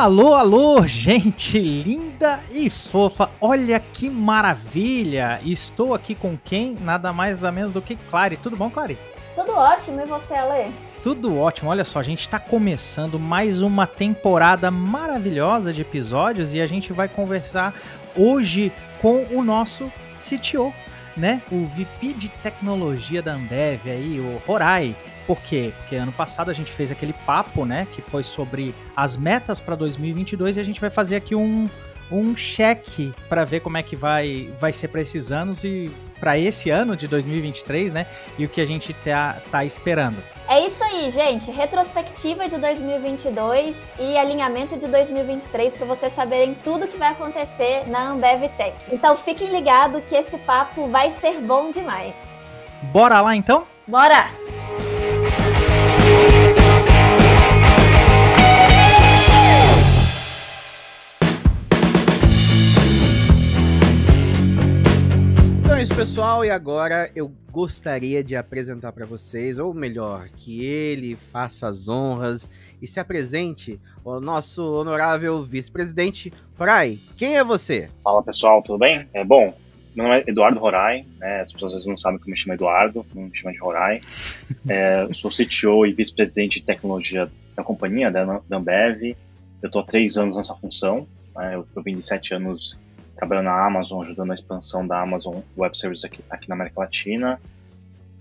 Alô, alô, gente linda e fofa. Olha que maravilha. Estou aqui com quem? Nada mais nada menos do que Clary. Tudo bom, Clary? Tudo ótimo. E você, Ale? Tudo ótimo. Olha só, a gente está começando mais uma temporada maravilhosa de episódios e a gente vai conversar hoje com o nosso CTO, né? O VP de tecnologia da Ambev aí, o Horai. Por quê? Porque ano passado a gente fez aquele papo, né, que foi sobre as metas para 2022 e a gente vai fazer aqui um um cheque para ver como é que vai vai ser para esses anos e para esse ano de 2023, né? E o que a gente tá, tá esperando. É isso aí, gente. Retrospectiva de 2022 e alinhamento de 2023 para vocês saberem tudo que vai acontecer na Ambev Tech. Então fiquem ligados que esse papo vai ser bom demais. Bora lá então? Bora! É isso, pessoal, e agora eu gostaria de apresentar para vocês, ou melhor, que ele faça as honras e se apresente o nosso honorável vice-presidente Rai. Quem é você? Fala pessoal, tudo bem? É bom. Meu nome é Eduardo Rorai, né? As pessoas às vezes não sabem que me chamo Eduardo, não me chamo de Rorai. É, sou CTO e vice-presidente de tecnologia da companhia, da, da Ambev. Eu estou há três anos nessa função. Né? Eu, eu vim de sete anos trabalhando na Amazon, ajudando a expansão da Amazon Web Services aqui, aqui na América Latina.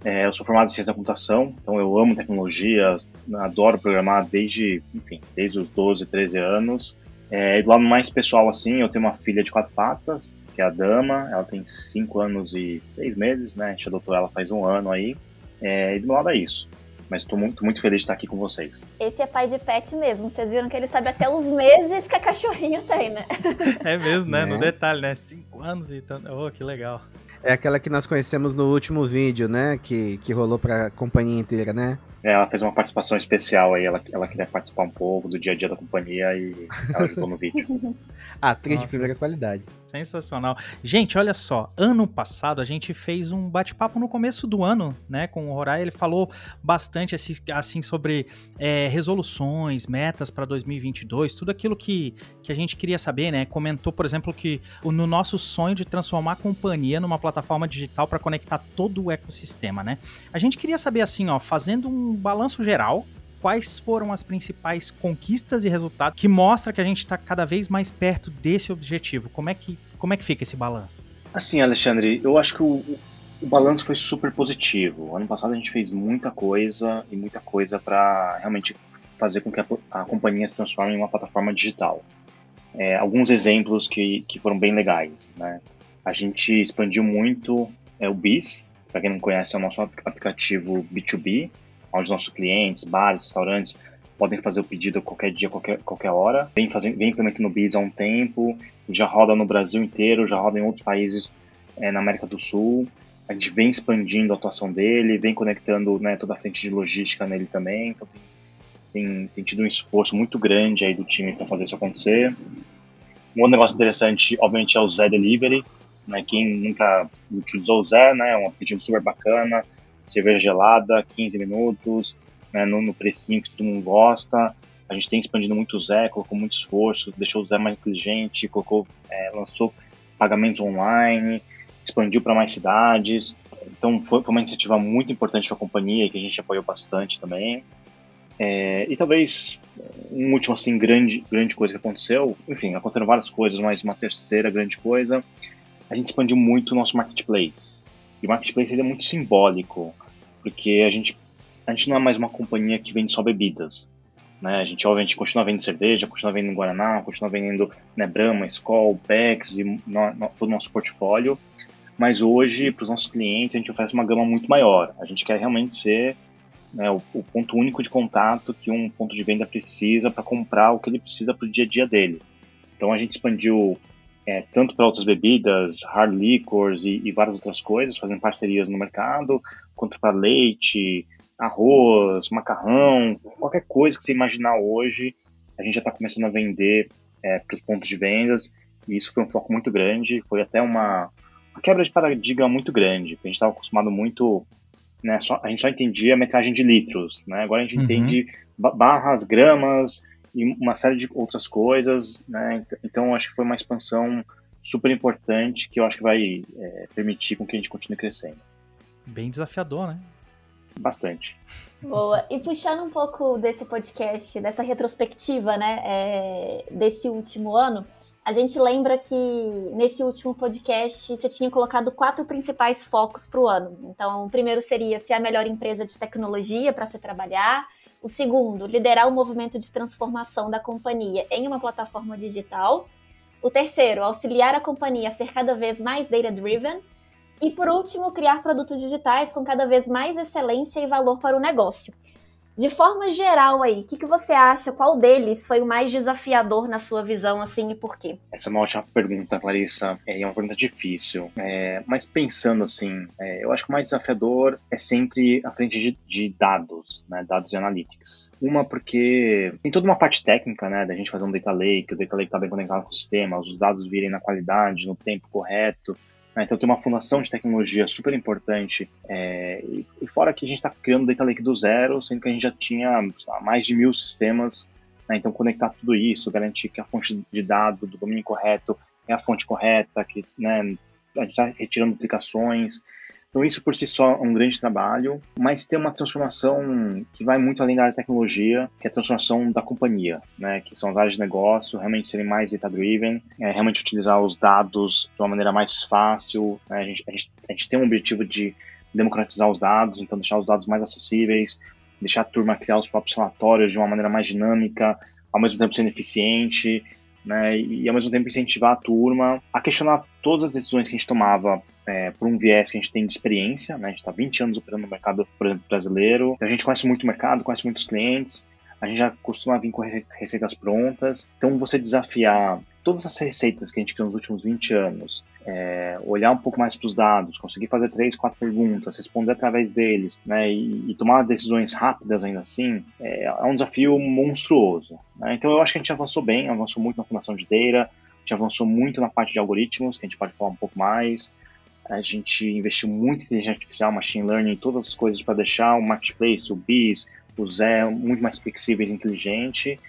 É, eu sou formado em ciência da computação, então eu amo tecnologia, adoro programar desde, enfim, desde os 12, 13 anos. É, e do lado mais pessoal, assim, eu tenho uma filha de quatro patas, que é a Dama, ela tem 5 anos e 6 meses, né? A gente adotou ela faz um ano aí. É, e do meu lado é isso. Mas estou muito, muito feliz de estar aqui com vocês. Esse é pai de pet mesmo. Vocês viram que ele sabe até os meses que a cachorrinha tem, né? É mesmo, né? Né? No detalhe, né? 5 anos e tanto. Oh, que legal. É aquela que nós conhecemos no último vídeo, né? Que, que rolou pra companhia inteira, né? É, ela fez uma participação especial aí, ela, ela queria participar um pouco do dia a dia da companhia e ela ajudou no vídeo. Atriz de Nossa, primeira essa- qualidade. Sensacional. Gente, olha só, ano passado a gente fez um bate-papo no começo do ano, né, com o Horai, ele falou bastante assim, assim sobre é, resoluções, metas para 2022, tudo aquilo que, que a gente queria saber, né, comentou, por exemplo, que no nosso sonho de transformar a companhia numa plataforma digital para conectar todo o ecossistema, né. A gente queria saber assim, ó, fazendo um balanço geral, quais foram as principais conquistas e resultados que mostra que a gente está cada vez mais perto desse objetivo? Como é que, como é que fica esse balanço? Assim, Alexandre, eu acho que o, o balanço foi super positivo. Ano passado a gente fez muita coisa e muita coisa para realmente fazer com que a, a companhia se transforme em uma plataforma digital. É, alguns exemplos que, que foram bem legais, né? A gente expandiu muito é, o BIS, para quem não conhece, é o nosso aplicativo B2B, onde nossos clientes, bares, restaurantes podem fazer o pedido qualquer dia, qualquer, qualquer hora. Vem, fazendo, vem implementando o BIS há um tempo, já roda no Brasil inteiro, já roda em outros países é, na América do Sul. A gente vem expandindo a atuação dele, vem conectando né, toda a frente de logística nele também. Então tem, tem, tem tido um esforço muito grande aí do time para fazer isso acontecer. Um outro negócio interessante, obviamente, é o Zé Delivery. Né? Quem nunca utilizou o Zé, né? é um aplicativo super bacana, cerveja gelada, 15 minutos, né? no, no precinho que todo mundo gosta. A gente tem expandido muito o Zé, colocou muito esforço, deixou o Zé mais inteligente, colocou, é, lançou pagamentos online, expandiu para mais cidades. Então foi, foi uma iniciativa muito importante para a companhia que a gente apoiou bastante também. É, e talvez um último assim grande grande coisa que aconteceu, enfim, aconteceram várias coisas, mas uma terceira grande coisa, a gente expandiu muito o nosso marketplace. E o marketplace ele é muito simbólico, porque a gente a gente não é mais uma companhia que vende só bebidas. Né? A gente, obviamente, continua vendendo cerveja, continua vendendo Guaraná, continua vendendo né, Brahma, Skol, Bex e no, no, todo o nosso portfólio. Mas hoje, para os nossos clientes, a gente oferece uma gama muito maior. A gente quer realmente ser né, o, o, ponto único de contato que um ponto de venda precisa para comprar o que ele precisa para o dia a dia dele. Então a gente expandiu é, tanto para outras bebidas, hard liquors e, e várias outras coisas, fazendo parcerias no mercado, para leite, arroz, macarrão, qualquer coisa que você imaginar hoje, a gente já está começando a vender é, para os pontos de vendas, e isso foi um foco muito grande, foi até uma, uma quebra de paradigma muito grande, porque a gente estava acostumado muito, né, só, a gente só entendia a metragem de litros, né, agora a gente uhum. entende barras, gramas e uma série de outras coisas, né? Então acho que foi uma expansão super importante que eu acho que vai é, permitir com que a gente continue crescendo. Bem desafiador, né? Bastante. Boa. E puxando um pouco desse podcast, dessa retrospectiva, né, é, desse último ano, a gente lembra que nesse último podcast você tinha colocado quatro principais focos para o ano. Então, o primeiro seria ser a melhor empresa de tecnologia para se trabalhar. O segundo, liderar o movimento de transformação da companhia em uma plataforma digital. O terceiro, auxiliar a companhia a ser cada vez mais data-driven. E por último, criar produtos digitais com cada vez mais excelência e valor para o negócio. De forma geral aí, o que, que você acha? Qual deles foi o mais desafiador na sua visão, assim, e por quê? Essa é uma ótima pergunta, Clarissa. É uma pergunta difícil. É, mas pensando assim, é, eu acho que o mais desafiador é sempre a frente de, de dados, né? Dados e analytics. Uma porque tem toda uma parte técnica, né? Da gente fazer um data lake, o data lake está bem conectado com o sistema, os dados virem na qualidade, no tempo correto. Né? Então tem uma fundação de tecnologia super importante. É, e, e, fora que a gente está criando Data Lake do zero, sendo que a gente já tinha lá, mais de mil sistemas. Né? Então conectar tudo isso, garantir que a fonte de dado do domínio correto é a fonte correta, que né, a gente está retirando duplicações. Então, isso por si só é um grande trabalho, mas tem uma transformação que vai muito além da área de tecnologia, que é a transformação da companhia, né? Que são as áreas de negócio, realmente serem mais data-driven, é, realmente utilizar os dados de uma maneira mais fácil. Né? A, gente, a, gente, a gente tem um objetivo de democratizar os dados, então deixar os dados mais acessíveis, deixar a turma criar os próprios relatórios de uma maneira mais dinâmica, ao mesmo tempo sendo eficiente, né, e ao mesmo tempo incentivar a turma a questionar todas as decisões que a gente tomava é, por um viés que a gente tem de experiência, né, a gente está 20 anos operando no mercado, por exemplo, brasileiro, a gente conhece muito o mercado, conhece muitos clientes, a gente já costuma vir com receitas prontas. Então, você desafiar todas as receitas que a gente criou nos últimos 20 anos, é, olhar um pouco mais para os dados, conseguir fazer três, quatro perguntas, responder através deles, né, e, e tomar decisões rápidas ainda assim, é, é um desafio monstruoso. Né? Então, eu acho que a gente avançou bem, avançou muito na fundação de data, a gente avançou muito na parte de algoritmos, que a gente pode falar um pouco mais. A gente investiu muito em inteligência artificial, machine learning, todas as coisas para deixar o marketplace, o BIS, o Zé muito mais flexível e inteligente.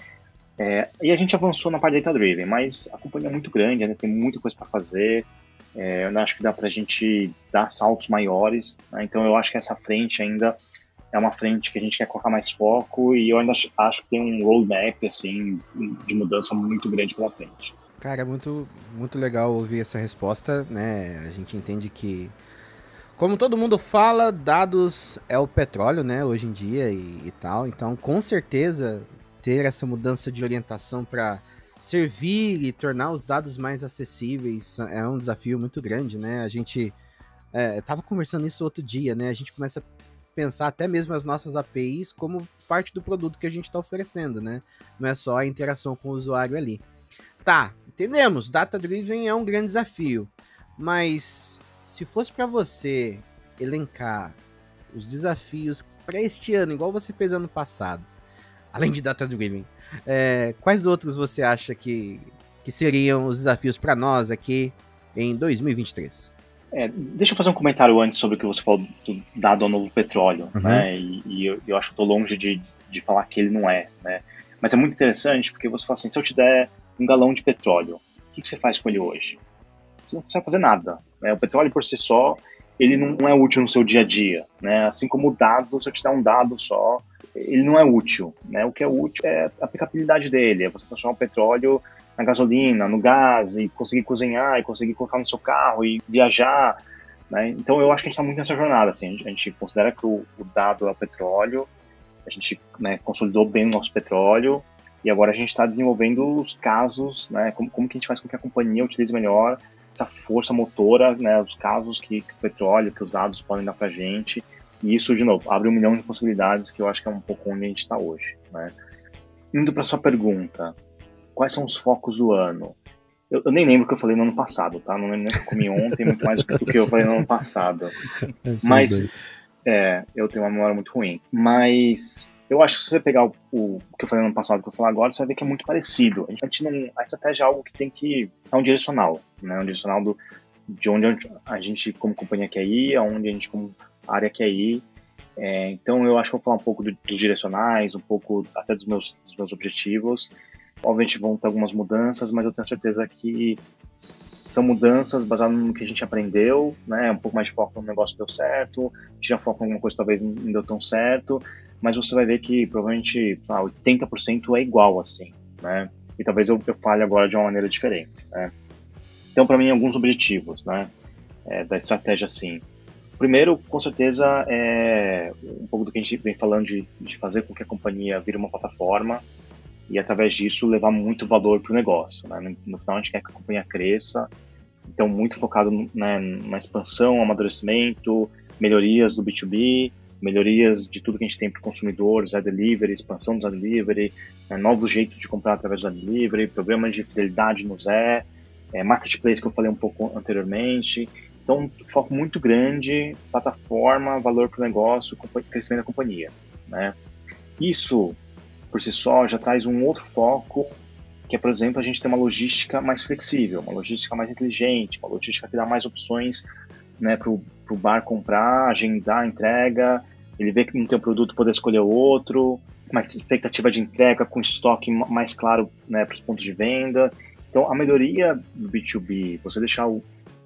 É, e a gente avançou na parte data driven, mas a companhia é muito grande, ainda tem muita coisa para fazer. É, eu acho que dá para a gente dar saltos maiores. Né? Então eu acho que essa frente ainda é uma frente que a gente quer colocar mais foco e eu ainda acho que tem um roadmap assim de mudança muito grande pela frente. Cara, é muito, muito legal ouvir essa resposta, né? A gente entende que como todo mundo fala, dados é o petróleo, né, hoje em dia e, e tal. Então, com certeza, ter essa mudança de orientação para servir e tornar os dados mais acessíveis é um desafio muito grande, né? A gente é, tava conversando isso outro dia, né? A gente começa a pensar até mesmo as nossas APIs como parte do produto que a gente está oferecendo, né? Não é só a interação com o usuário ali. Tá, entendemos. Data driven é um grande desafio, mas se fosse para você elencar os desafios para este ano, igual você fez ano passado, além de data driven, é, quais outros você acha que, que seriam os desafios para nós aqui em 2023? É, deixa eu fazer um comentário antes sobre o que você falou do dado ao novo petróleo, uhum. né? E, e eu, eu, acho que estou longe de, de falar que ele não é, né? Mas é muito interessante porque você fala assim, se eu te der um galão de petróleo, o que, que você faz com ele hoje? Você não consegue fazer nada. Né? O petróleo por si só, ele não é útil no seu dia a dia, né? Assim como o dado, se eu te der um dado só, ele não é útil, né? O que é útil é a aplicabilidade dele, é você transformar o petróleo na gasolina, no gás, e conseguir cozinhar, e conseguir colocar no seu carro, e viajar, né? Então eu acho que a gente está muito nessa jornada, assim, a gente considera que o, o dado é o petróleo, a gente né, consolidou bem o nosso petróleo, e agora a gente está desenvolvendo os casos, né? Como, como que a gente faz com que a companhia utilize melhor essa força motora, né, os casos que, que o petróleo, que os dados podem dar para a gente. E isso, de novo, abre um milhão de possibilidades que eu acho que é um pouco onde a gente está hoje. Né? Indo para sua pergunta, quais são os focos do ano? Eu, eu, nem lembro o que eu falei no ano passado, tá? Não lembro nem o que eu comi ontem, muito mais do que eu falei no ano passado. É, Mas, é, eu tenho uma memória muito ruim. Mas eu acho que se você pegar o, o, que eu falei no ano passado e o que eu falar agora, você vai ver que é muito parecido. A gente não. A estratégia é algo que tem que. É um direcional, né? Um direcional do, de onde a gente, como companhia, quer ir, aonde a gente, como área, quer ir. É, então eu acho que vou falar um pouco do, dos direcionais, um pouco até dos meus, dos meus objetivos. Obviamente vão ter algumas mudanças, mas eu tenho certeza que são mudanças baseadas no que a gente aprendeu, né? Um pouco mais de foco no negócio deu certo, tira foco em alguma coisa talvez não deu tão certo, mas você vai ver que provavelmente ah, 80% é igual assim, né? E talvez eu, eu fale agora de uma maneira diferente, né? Então, para mim, alguns objetivos, né? É, da estratégia, assim. Primeiro, com certeza, é um pouco do que a gente vem falando de, de fazer com que a companhia vire uma plataforma e, através disso, levar muito valor para o negócio. Né? No, no, final, a gente quer que a companhia cresça, então, muito focado né, na expansão, amadurecimento, melhorias do B2B, melhorias de tudo que a gente tem para o consumidor, Zé Delivery, expansão do Zé Delivery, né, novos jeitos de comprar através do Zé Delivery, programas de fidelidade no Zé, é, marketplace que eu falei um pouco anteriormente. Então, foco muito grande, plataforma, valor para o negócio, crescimento da companhia. Né? Isso, por si só, já traz um outro foco, que é, por exemplo, a gente ter uma logística mais flexível, uma logística mais inteligente, uma logística que dá mais opções né, para o bar comprar, agendar a entrega, ele vê que não tem um produto, poder escolher outro, uma expectativa de entrega com estoque mais claro né, para os pontos de venda. Então, a melhoria do B2B, você deixar o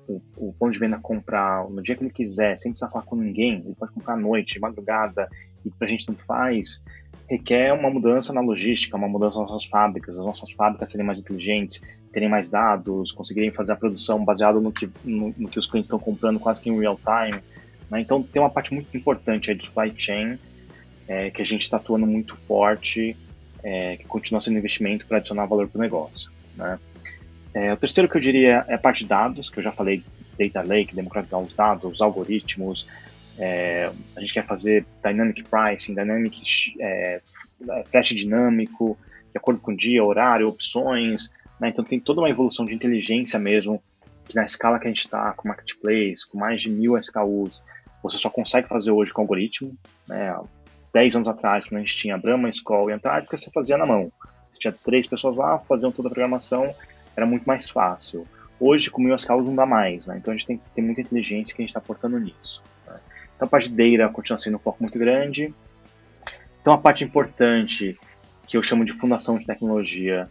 o, o ponto de venda comprar no dia que ele quiser, sem precisar falar com ninguém, ele pode comprar à noite, madrugada, e para a gente tanto faz, requer uma mudança na logística, uma mudança nas nossas fábricas, as nossas fábricas serem mais inteligentes, terem mais dados, conseguirem fazer a produção baseado no que, no, no que os clientes estão comprando quase que em real time. Né? Então tem uma parte muito importante aí do supply chain é, que a gente está atuando muito forte, é, que continua sendo investimento para adicionar valor para o negócio. Né? É, o terceiro que eu diria é a parte de dados, que eu já falei, data lake, democratizar os dados, os algoritmos. É, a gente quer fazer dynamic pricing, dynamic é, flash dinâmico, de acordo com dia, horário, opções. Né? Então tem toda uma evolução de inteligência mesmo, que na escala que a gente está, com marketplace, com mais de mil SKUs, você só consegue fazer hoje com algoritmo. Né? Dez anos atrás, quando a gente tinha Brahma, Skoll e Antártica, você fazia na mão. Você tinha três pessoas lá, faziam toda a programação era muito mais fácil. Hoje, com mil escalas, não dá mais, né? Então a gente tem que ter muita inteligência que a gente está aportando nisso. Né? Então a parte de data continua sendo um foco muito grande. Então a parte importante, que eu chamo de fundação de tecnologia,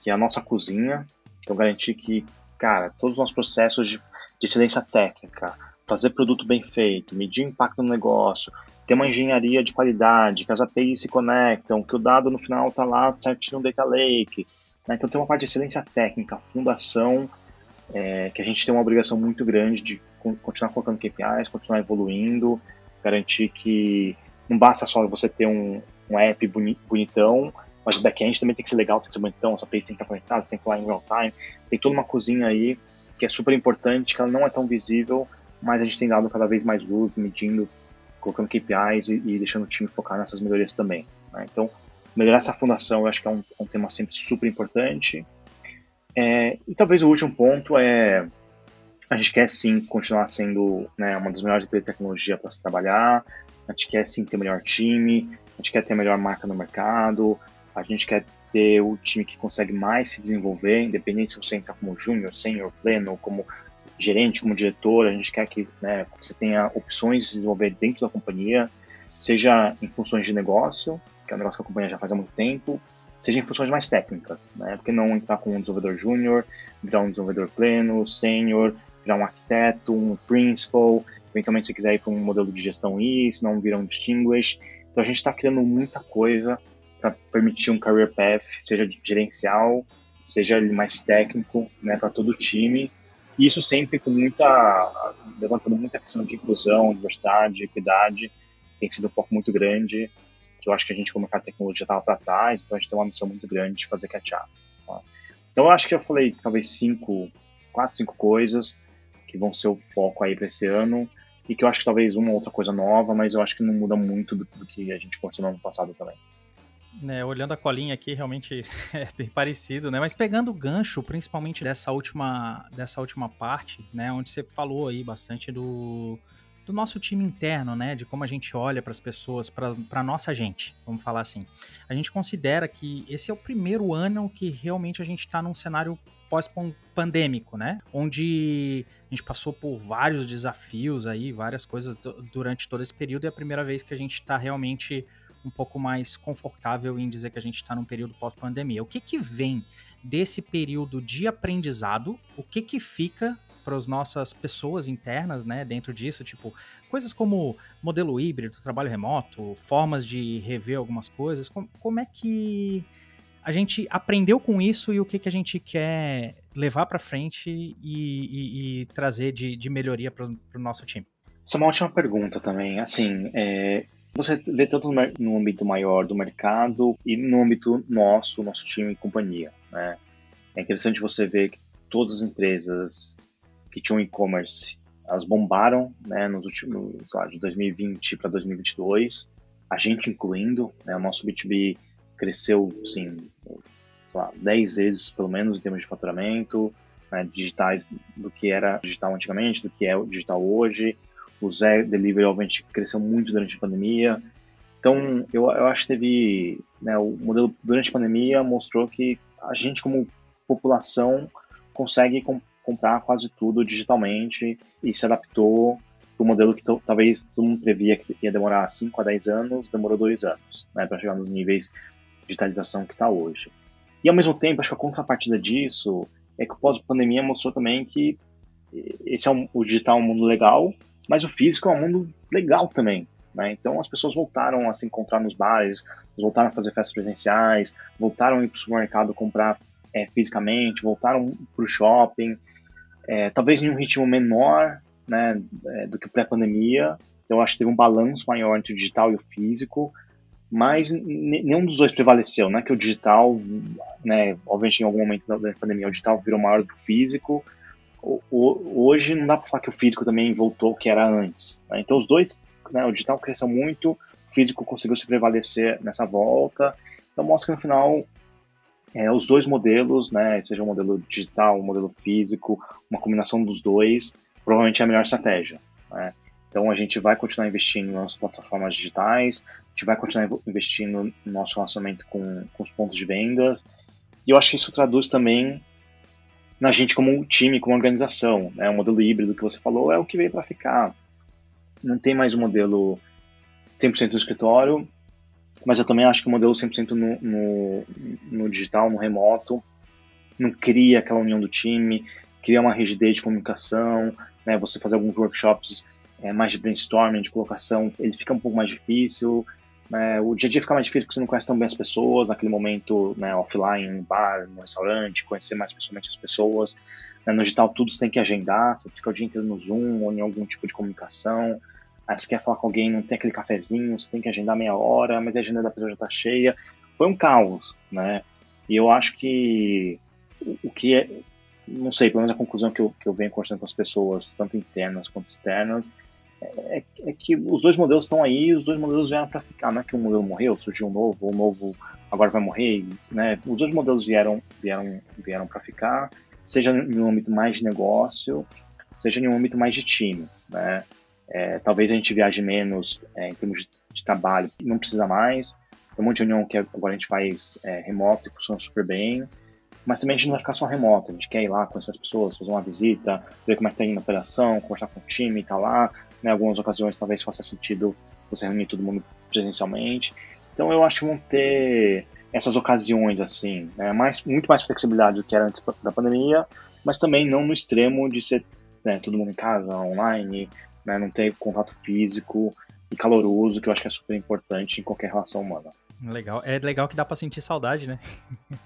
que é a nossa cozinha, eu garantir que, cara, todos os nossos processos de, de excelência técnica, fazer produto bem feito, medir o impacto no negócio, ter uma engenharia de qualidade, que as APIs se conectam, que o dado no final está lá certinho no Data Lake, né? Então tem uma parte de excelência técnica, fundação, é, que a gente tem uma obrigação muito grande de continuar colocando KPIs, continuar evoluindo, garantir que não basta só você ter um, um app bonitão, mas o back-end também tem que ser legal, tem que ser bonitão, as APIs tem que estar conectadas, tem que falar em real time, tem toda uma cozinha aí que é super importante, que ela não é tão visível, mas a gente tem dado cada vez mais luz, medindo, colocando KPIs e, e deixando o time focar nessas melhorias também. Né? Então, melhorar essa fundação eu acho que é um, um tema sempre super importante. É, e talvez o último ponto é a gente quer sim continuar sendo né, uma das melhores empresas de tecnologia para se trabalhar, a gente quer sim ter o melhor time, a gente quer ter a melhor marca no mercado, a gente quer ter o time que consegue mais se desenvolver, independente se você entrar como júnior, sênior, pleno, como gerente, como diretor, a gente quer que né, você tenha opções de se desenvolver dentro da companhia, seja em funções de negócio, que é um negócio que a companhia já faz há muito tempo, seja em funções mais técnicas, né? Porque não entrar com um desenvolvedor júnior, virar um desenvolvedor pleno, sênior, virar um arquiteto, um principal, eventualmente se quiser ir para um modelo de gestão I, se não virar um distinguished. Então a gente está criando muita coisa para permitir um career path, seja gerencial, seja mais técnico, né, para todo o time. E isso sempre com muita, levantando muita questão de inclusão, diversidade, equidade, tem sido um foco muito grande que eu acho que a gente, como de tecnologia, estava para trás, então a gente tem uma missão muito grande de fazer catch-up. Tá? Então eu acho que eu falei talvez cinco, quatro, cinco coisas que vão ser o foco aí para esse ano e que eu acho que talvez uma outra coisa nova, mas eu acho que não muda muito do, do que a gente conheceu no ano passado também. É, olhando a colinha aqui, realmente é bem parecido, né? Mas pegando o gancho, principalmente dessa última, dessa última parte, né? Onde você falou aí bastante do, do nosso time interno, né? De como a gente olha para as pessoas, para nossa gente, vamos falar assim. A gente considera que esse é o primeiro ano que realmente a gente está num cenário pós-pandêmico, né? Onde a gente passou por vários desafios aí, várias coisas durante todo esse período e é a primeira vez que a gente está realmente um pouco mais confortável em dizer que a gente está num período pós-pandemia. O que que vem desse período de aprendizado? O que que fica para as nossas pessoas internas, né, dentro disso, tipo, coisas como modelo híbrido, trabalho remoto, formas de rever algumas coisas, como, como é que a gente aprendeu com isso e o que, que a gente quer levar para frente e, e, e, trazer de, de melhoria para o nosso time? Essa é uma ótima pergunta também. Assim, é, você vê tanto no, no âmbito maior do mercado e no âmbito nosso, nosso time e companhia. Né? É interessante você ver que todas as empresas que tinham e-commerce, elas bombaram, né, nos últimos, sei lá, de 2020 para 2022, a gente incluindo, né, o nosso B2B cresceu, assim, lá, 10 vezes pelo menos em termos de faturamento, né, digitais do que era digital antigamente, do que é digital hoje, o Zé Delivery obviamente cresceu muito durante a pandemia, então eu, eu acho que teve, né, o modelo durante a pandemia mostrou que a gente como população consegue comprar quase tudo digitalmente e se adaptou para o modelo que talvez todo mundo previa que ia demorar 5 a 10 anos, demorou 2 anos, né, para chegar nos níveis de digitalização que está hoje. E ao mesmo tempo, acho que a contrapartida disso é que o pós-pandemia mostrou também que esse é um, o digital é um mundo legal, mas o físico é um mundo legal também. Né? Então as pessoas voltaram a se encontrar nos bares, voltaram a fazer festas presenciais, voltaram a ir para o supermercado comprar é, fisicamente, voltaram para o shopping é, talvez em um ritmo menor né, é, do que pré-pandemia. Eu acho que teve um balanço maior entre o digital e o físico, mas nenhum dos dois prevaleceu, né? Que o digital, né, obviamente em algum momento da pandemia, o digital virou maior do que o físico. O, o, hoje não dá para falar que o físico também voltou ao que era antes. Né? Então os dois, né, o digital cresceu muito, o físico conseguiu se prevalecer nessa volta. Então mostra que no final é, os dois modelos, né, seja o modelo digital, o modelo físico, uma combinação dos dois, provavelmente é a melhor estratégia. Né? Então a gente vai continuar investindo nas plataformas digitais, a gente vai continuar investindo no nosso relacionamento com, com os pontos de vendas, e eu acho que isso traduz também na gente como time, como organização. Né? O modelo híbrido que você falou é o que veio para ficar. Não tem mais um modelo 100% no escritório, mas eu também acho que o modelo 100% no, no, no digital, no remoto, não cria aquela união do time, cria uma rigidez de comunicação, né, você fazer alguns workshops é, mais de brainstorming, de colocação, ele fica um pouco mais difícil, né, o dia a dia fica mais difícil porque você não conhece tão bem as pessoas, naquele momento né, offline, no bar, no restaurante, conhecer mais pessoalmente as pessoas, né, no digital tudo você tem que agendar, você fica o dia inteiro no Zoom ou em algum tipo de comunicação, Aí você quer falar com alguém, não tem aquele cafezinho, você tem que agendar meia hora, mas a agenda da pessoa já está cheia. Foi um caos, né? E eu acho que o que é, não sei, pelo menos a conclusão que eu, que eu venho conversando com as pessoas, tanto internas quanto externas, é, é que os dois modelos estão aí, os dois modelos vieram para ficar. Não é que um modelo morreu, surgiu um novo, o novo agora vai morrer, né? Os dois modelos vieram, vieram, vieram para ficar, seja em um âmbito mais de negócio, seja em um âmbito mais de time, né? É, talvez a gente viaje menos é, em termos de, de, trabalho, não precisa mais. Tem um monte de reunião que agora a gente faz é, remoto e funciona super bem. Mas também a gente não vai ficar só remoto, a gente quer ir lá conhecer as pessoas, fazer uma visita, ver como é que está indo a operação, conversar com o time, tá lá. Em algumas ocasiões talvez faça sentido você reunir todo mundo presencialmente. Então eu acho que vão ter essas ocasiões assim, né, mais, muito mais flexibilidade do que era antes da pandemia, mas também não no extremo de ser né, todo mundo em casa, online, né? Não ter contato físico e caloroso, que eu acho que é super importante em qualquer relação humana. Legal. É legal que dá pra sentir saudade, né?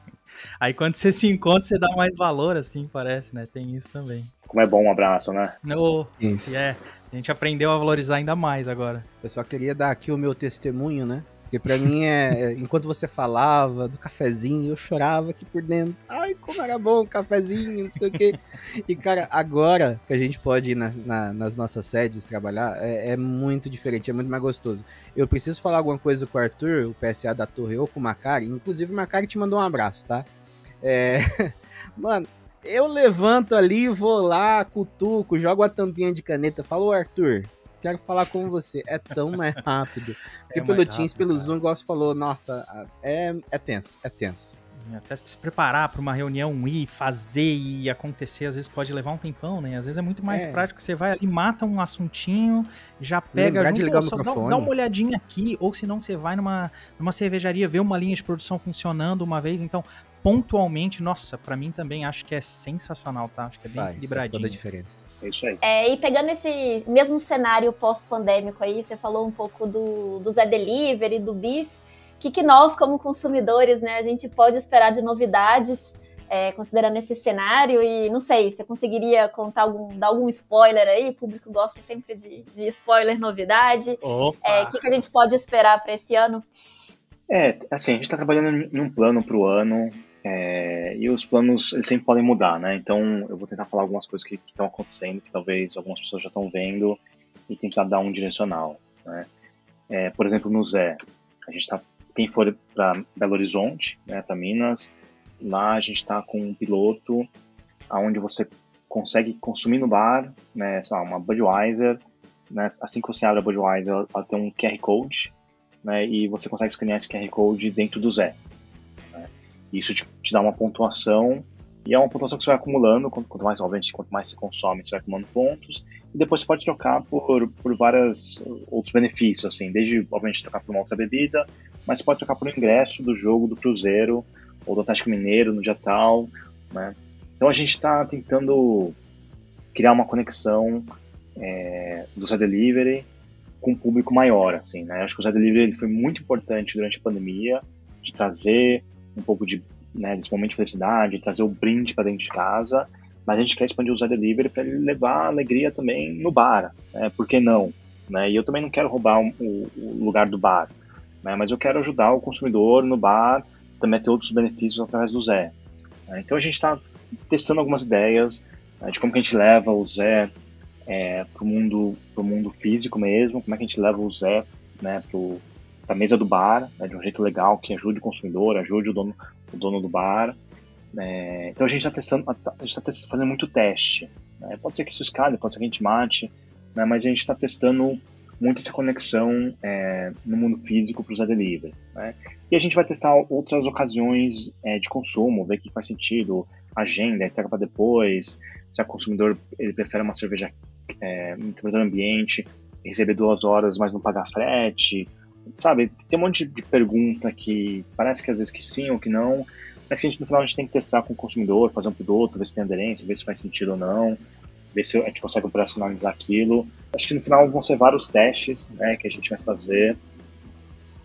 Aí quando você se encontra, você dá mais valor, assim, parece, né? Tem isso também. Como é bom um abraço, né? Oh, isso. É, a gente aprendeu a valorizar ainda mais agora. Eu só queria dar aqui o meu testemunho, né? Porque pra mim é, é. Enquanto você falava do cafezinho, eu chorava aqui por dentro. Ai, como era bom o cafezinho, não sei o quê. E, cara, agora que a gente pode ir na, na, nas nossas sedes trabalhar, é, é, muito diferente, é muito mais gostoso. Eu preciso falar alguma coisa com o Arthur, o PSA da Torre, ou com o Macari. Inclusive, o Macari te mandou um abraço, tá? É. Mano, eu levanto ali, vou lá, cutuco, jogo a tampinha de caneta, falo, Arthur, quero falar com você. É tão mais rápido. Porque É pelo mais Teams, rápido, pelo cara. Zoom, igual você falou, nossa, é, é tenso, é tenso. Até se preparar para uma reunião ir, fazer e acontecer, às vezes pode levar um tempão, né? Às vezes é muito mais É. prático. Você vai ali, mata um assuntinho, já pega Lembrar de junto, ligar ou o só dá, dá uma olhadinha aqui, ou se não, você vai numa, numa cervejaria, vê uma linha de produção funcionando uma vez. Então, pontualmente, nossa, para mim também acho que é sensacional, tá? Acho que é bem Faz, faz equilibradinho. toda a diferença. É isso aí. É, e pegando esse mesmo cenário pós-pandêmico aí, você falou um pouco do, do Zé Delivery, do Bis. O que, que nós, como consumidores, né, a gente pode esperar de novidades, é, considerando esse cenário? E não sei, você conseguiria contar algum, dar algum spoiler aí? O público gosta sempre de, de spoiler, novidade. Opa! É, O que, que a gente pode esperar para esse ano? É, assim, a gente está trabalhando em um plano para o ano é, e os planos eles sempre podem mudar, né? Então eu vou tentar falar algumas coisas que estão acontecendo, que talvez algumas pessoas já estão vendo e tentar dar um direcional, né? É, por exemplo, no Zé, a gente tá, quem for para Belo Horizonte, né, para Minas, lá a gente está com um piloto aonde você consegue consumir no bar, né, sei lá, uma Budweiser, né, assim que você abre a Budweiser, ela, ela tem um QR Code né, e você consegue escanear esse QR Code dentro do Zé. Isso te, te dá uma pontuação, e é uma pontuação que você vai acumulando, quanto, quanto mais, obviamente, quanto mais você consome, você vai acumulando pontos, e depois você pode trocar por, por vários outros benefícios, assim, desde, obviamente, trocar por uma outra bebida, mas você pode trocar por um ingresso do jogo do Cruzeiro, ou do Atlético Mineiro no dia tal, né. Então a gente está tentando criar uma conexão é, do Zé Delivery com um público maior, assim, né? Acho que o Zé Delivery ele foi muito importante durante a pandemia de trazer um pouco de, né, desse momento de felicidade, trazer o brinde para dentro de casa, mas a gente quer expandir o Zé Delivery para ele levar alegria também no bar, né? Por que não? Né? E eu também não quero roubar o, o lugar do bar, né? Mas eu quero ajudar o consumidor no bar também a ter outros benefícios através do Zé. né? Então a gente está testando algumas ideias né, de como que a gente leva o Zé é, para o mundo, mundo físico mesmo, como é que a gente leva o Zé né, para a mesa do bar, né, de um jeito legal, que ajude o consumidor, ajude o dono, o dono do bar. né. então a gente está testando, a gente está fazendo muito teste. né. pode ser que isso escale, pode ser que a gente mate, né, mas a gente está testando muito essa conexão é, no mundo físico para Zé Delivery. Né. E a gente vai testar outras ocasiões é, de consumo, ver o que faz sentido, agenda, entrega para depois, se o consumidor ele prefere uma cerveja é, temperatura ambiente, receber duas horas, mas não pagar frete, sabe? Tem um monte de pergunta que parece que às vezes que sim ou que não, mas que a gente, no final a gente tem que testar com o consumidor, fazer um piloto, ver se tem aderência, ver se faz sentido ou não, ver se a gente consegue operacionalizar aquilo. Acho que no final vão ser vários testes né, que a gente vai fazer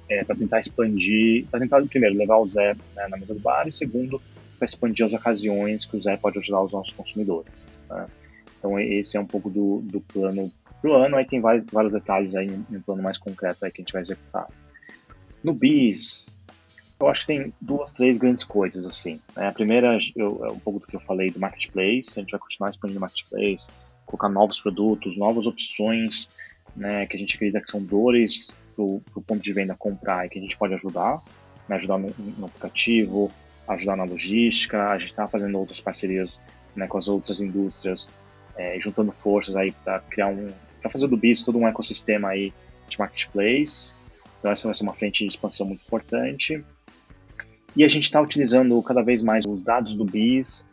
é, para tentar expandir, para tentar, primeiro, levar o Zé né, na mesa do bar, e segundo, para expandir as ocasiões que o Zé pode ajudar os nossos consumidores. Né? Então, esse é um pouco do, do plano para o ano. Aí tem vários, vários detalhes aí um plano mais concreto aí que a gente vai executar. No BIS, eu acho que tem duas, três grandes coisas. assim. Né? A primeira eu, é um pouco do que eu falei do marketplace. A gente vai continuar expandindo o marketplace, colocar novos produtos, novas opções né, que a gente acredita que são dores para o ponto de venda comprar e que a gente pode ajudar, né, ajudar no, no aplicativo, ajudar na logística, a gente está fazendo outras parcerias né, com as outras indústrias, é, juntando forças aí para criar um, para fazer do BIS todo um ecossistema aí de marketplace. Então essa vai ser uma frente de expansão muito importante. E a gente está utilizando cada vez mais os dados do BIS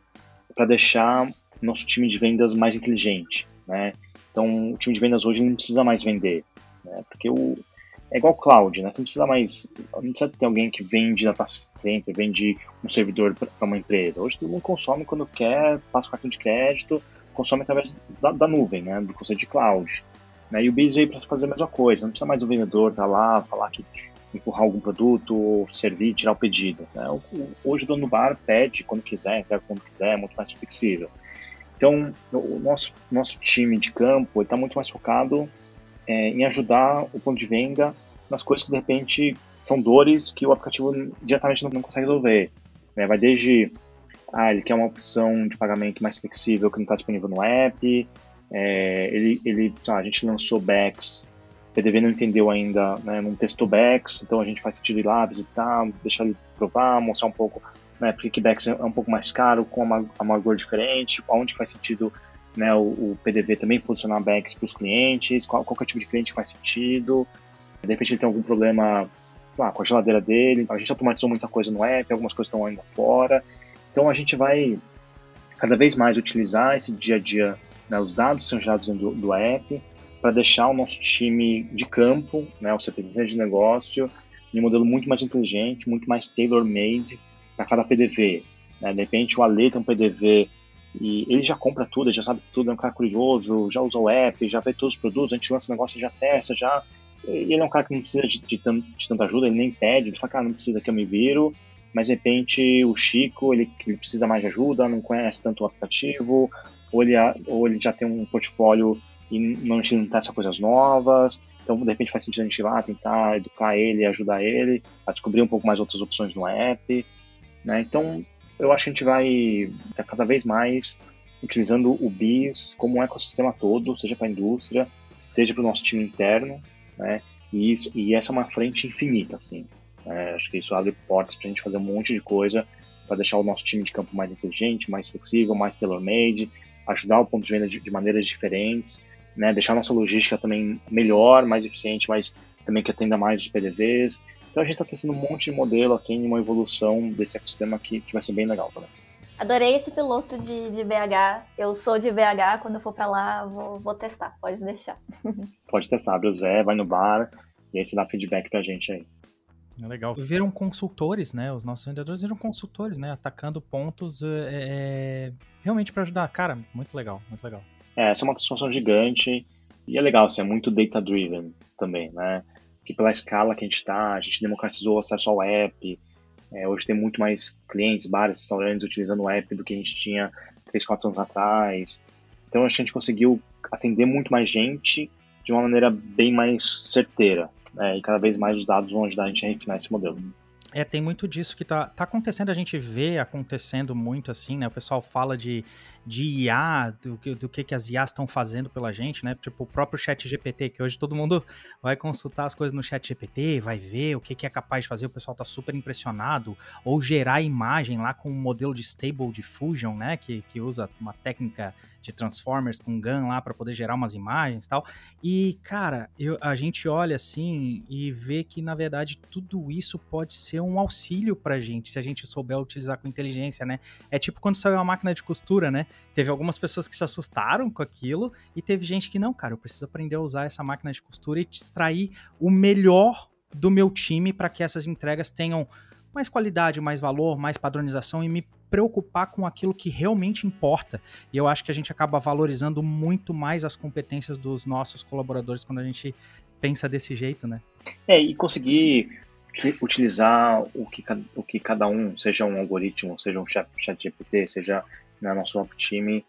para deixar nosso time de vendas mais inteligente, né? Então o time de vendas hoje não precisa mais vender, né? Porque o é igual cloud, né? Você não precisa mais. Não precisa ter alguém que vende data center, vende um servidor para uma empresa. Hoje todo mundo consome quando quer, passa o cartão de crédito, consome através da, da nuvem, né? Do conceito de cloud. Né? E o Biz veio para fazer a mesma coisa. Não precisa mais o vendedor estar tá lá, falar que empurrar algum produto, servir, tirar o pedido. Né? Hoje o dono do bar pede quando quiser, entrega quando quiser, é muito mais flexível. Então, o nosso, nosso time de campo está muito mais focado é, em ajudar o ponto de venda nas coisas que de repente são dores que o aplicativo diretamente não, não consegue resolver. Né? Vai desde, ah, ele quer uma opção de pagamento mais flexível que não está disponível no app, é, ele, ele ah, a gente lançou backs, o PDV não entendeu ainda, né, não testou backs, então a gente faz sentido ir lá visitar, deixar ele provar, mostrar um pouco né, porque que backs é um pouco mais caro, com uma amargor diferente, onde faz sentido né, o, o PDV também posicionar backs para os clientes, qual, qual é o tipo de cliente faz sentido, de repente ele tem algum problema lá, com a geladeira dele, a gente automatizou muita coisa no app, algumas coisas estão ainda fora, então a gente vai cada vez mais utilizar esse dia a dia, né, os dados são gerados do, do app, para deixar o nosso time de campo, né, o CPV de negócio, em um modelo muito mais inteligente, muito mais tailor-made para cada PDV. Né? De repente o Ale tem um PDV e ele já compra tudo, já sabe tudo, é um cara curioso, já usa o app, já vê todos os produtos, a gente lança o negócio, já testa, já. Ele é um cara que não precisa de, de, de, tanta ajuda, ele nem pede, ele fala, cara, não precisa que eu me viro, mas de repente o Chico, ele, ele precisa mais de ajuda, não conhece tanto o aplicativo, ou ele, ou ele já tem um portfólio e não, não testa coisas novas, então de repente faz sentido a gente ir lá tentar educar ele, ajudar ele a descobrir um pouco mais outras opções no app, né? Então eu acho que a gente vai cada vez mais utilizando o BIS como um ecossistema todo, seja para a indústria, seja para o nosso time interno, né? E, isso, e essa é uma frente infinita, assim. Né? Acho que isso abre portas para a gente fazer um monte de coisa para deixar o nosso time de campo mais inteligente, mais flexível, mais tailor-made, ajudar o ponto de venda de, de maneiras diferentes, né? Deixar a nossa logística também melhor, mais eficiente, mas também que atenda mais os PDVs. Então a gente está testando um monte de modelo, assim, uma evolução desse ecossistema que, que vai ser bem legal também. Adorei esse piloto de, de BH. Eu sou de BH, quando eu for para lá, vou, vou testar, pode deixar. pode testar, abre o Zé, vai no bar, e aí você dá feedback pra gente aí. É legal. Viram consultores, né? Os nossos vendedores viram consultores, né? Atacando pontos é, realmente para ajudar. Cara, muito legal, muito legal. É, essa é uma transformação gigante e é legal, assim, é muito data-driven também, né? que pela escala que a gente está, a gente democratizou o acesso ao app. É, hoje tem muito mais clientes, bares, restaurantes utilizando o app do que a gente tinha 3, 4 anos atrás. Então a gente conseguiu atender muito mais gente de uma maneira bem mais certeira. Né? E cada vez mais os dados vão ajudar a gente a refinar esse modelo. É, tem muito disso que tá, tá acontecendo, a gente vê acontecendo muito assim, né? O pessoal fala de de IA, do, do que, que as IAs estão fazendo pela gente, né? Tipo, o próprio chat GPT, que hoje todo mundo vai consultar as coisas no chat GPT, vai ver o que, que é capaz de fazer, o pessoal tá super impressionado, ou gerar imagem lá com um modelo de Stable Diffusion, né? Que, que usa uma técnica de Transformers com GAN lá para poder gerar umas imagens e tal. E, cara, eu, a gente olha assim e vê que, na verdade, tudo isso pode ser um auxílio pra gente, se a gente souber utilizar com inteligência, né? É tipo quando saiu a máquina de costura, né? Teve algumas pessoas que se assustaram com aquilo e teve gente que não, cara, eu preciso aprender a usar essa máquina de costura e extrair o melhor do meu time para que essas entregas tenham mais qualidade, mais valor, mais padronização e me preocupar com aquilo que realmente importa. E eu acho que a gente acaba valorizando muito mais as competências dos nossos colaboradores quando a gente pensa desse jeito, né? É, e conseguir utilizar o que, o que cada um, seja um algoritmo, seja um chat, chat GPT, seja né, nosso up time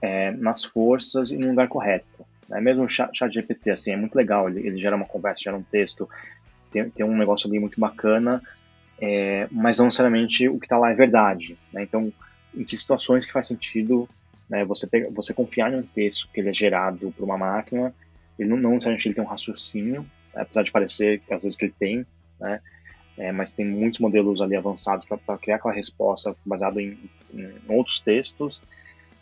é, nas forças e no lugar correto. Né? Mesmo o chat, chat GPT, assim, é muito legal, ele, ele, gera uma conversa, gera um texto, tem, tem um negócio ali muito bacana, é, mas não necessariamente o que está lá é verdade. Né? Então, em que situações que faz sentido né, você, pega, você confiar em um texto que ele é gerado por uma máquina, ele não, não necessariamente ele tem um raciocínio, apesar de parecer que às vezes que ele tem, né? É, mas tem muitos modelos ali avançados para criar aquela resposta baseado em, em outros textos.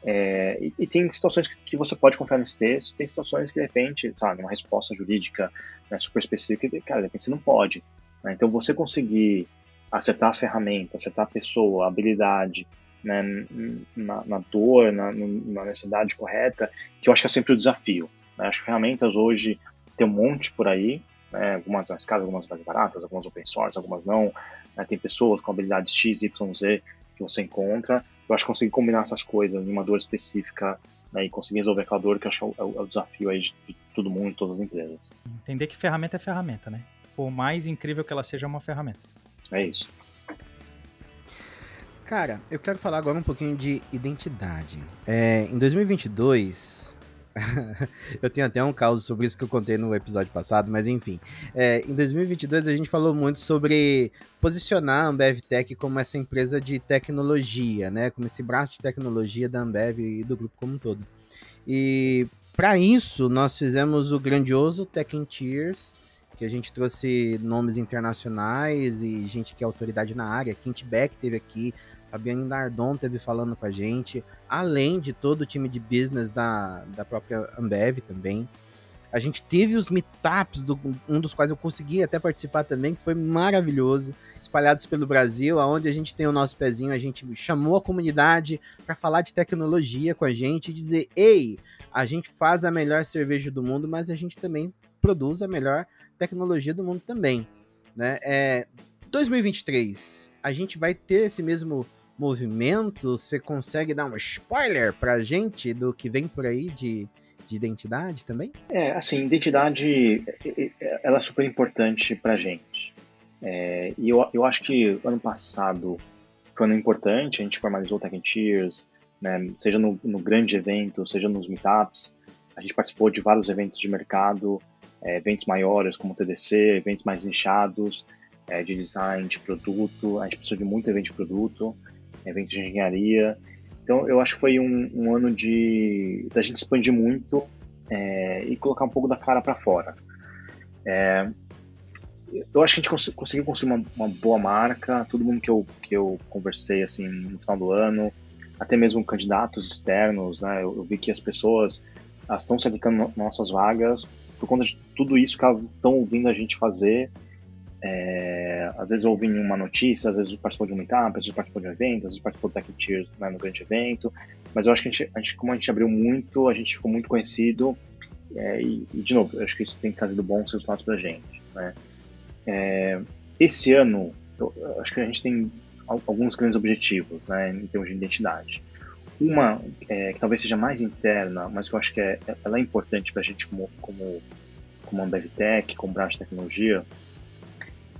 É, e, e, tem situações que, que, você pode confiar nesse texto, tem situações que de repente, sabe, uma resposta jurídica né, super específica, cara, de repente você não pode. Né? Então você conseguir acertar as ferramentas, acertar a pessoa, a habilidade, né, na, na, dor, na, na, necessidade correta, que eu acho que é sempre o desafio. Né? Acho que ferramentas hoje tem um monte por aí, né? algumas mais caras, algumas mais baratas, algumas open source, algumas não. Né? Tem pessoas com habilidades X, Y, Z que você encontra. Eu acho que conseguir combinar essas coisas em uma dor específica né? e conseguir resolver aquela dor, que eu acho que é o, é o desafio aí de, de todo mundo, todas as empresas. Entender que ferramenta é ferramenta, né? Por mais incrível que ela seja, é uma ferramenta. É isso. Cara, eu quero falar agora um pouquinho de identidade. É, em 2022, eu tenho até um caso sobre isso que eu contei no episódio passado, mas enfim. É, em 2022 a gente falou muito sobre posicionar a Ambev Tech como essa empresa de tecnologia, né? Como esse braço de tecnologia da Ambev e do grupo como um todo. E para isso nós fizemos o grandioso Tech in Tears, que a gente trouxe nomes internacionais e gente que é autoridade na área. Kent Beck teve aqui, Fabiane Nardon teve falando com a gente, além de todo o time de business da, da própria Ambev também. A gente teve os meetups, do, um dos quais eu consegui até participar também, que foi maravilhoso, espalhados pelo Brasil, aonde a gente tem o nosso pezinho, a gente chamou a comunidade para falar de tecnologia com a gente e dizer: ei, a gente faz a melhor cerveja do mundo, mas a gente também produz a melhor tecnologia do mundo também. Né? É, 2023, a gente vai ter esse mesmo movimento? Você consegue dar um spoiler pra gente do que vem por aí de de identidade também? É, assim, identidade ela é super importante pra gente. É, e eu, eu acho que ano passado foi um ano importante, a gente formalizou o Tech Cheers, né, seja no, no, grande evento, seja nos meetups, a gente participou de vários eventos de mercado, é, eventos maiores como o TDC, eventos mais nichados, é, de design, de produto, a gente precisou de muito evento de produto, evento de engenharia, então eu acho que foi um, um ano de da gente expandir muito é, e colocar um pouco da cara para fora. É, eu acho que a gente cons conseguiu construir uma, uma, boa marca. Todo mundo que eu, que eu conversei assim no final do ano, até mesmo candidatos externos, né? Eu, eu vi que as pessoas estão se aplicando nossas vagas por conta de tudo isso que elas estão ouvindo a gente fazer é, às vezes ouvi uma notícia, às vezes participou de um meetup, às vezes participou de um evento, às vezes participou do Tech Cheers né, no grande evento. Mas eu acho que a gente, a gente, como a gente abriu muito, a gente ficou muito conhecido. É, e, e, de novo, eu acho que isso tem trazido bons resultados para a gente. Né? É, esse ano, eu, eu acho que a gente tem alguns grandes objetivos né, em termos de identidade. Uma é, que talvez seja mais interna, mas que eu acho que é, ela é importante para a gente como, como, como Ambevtech, como braço de tecnologia,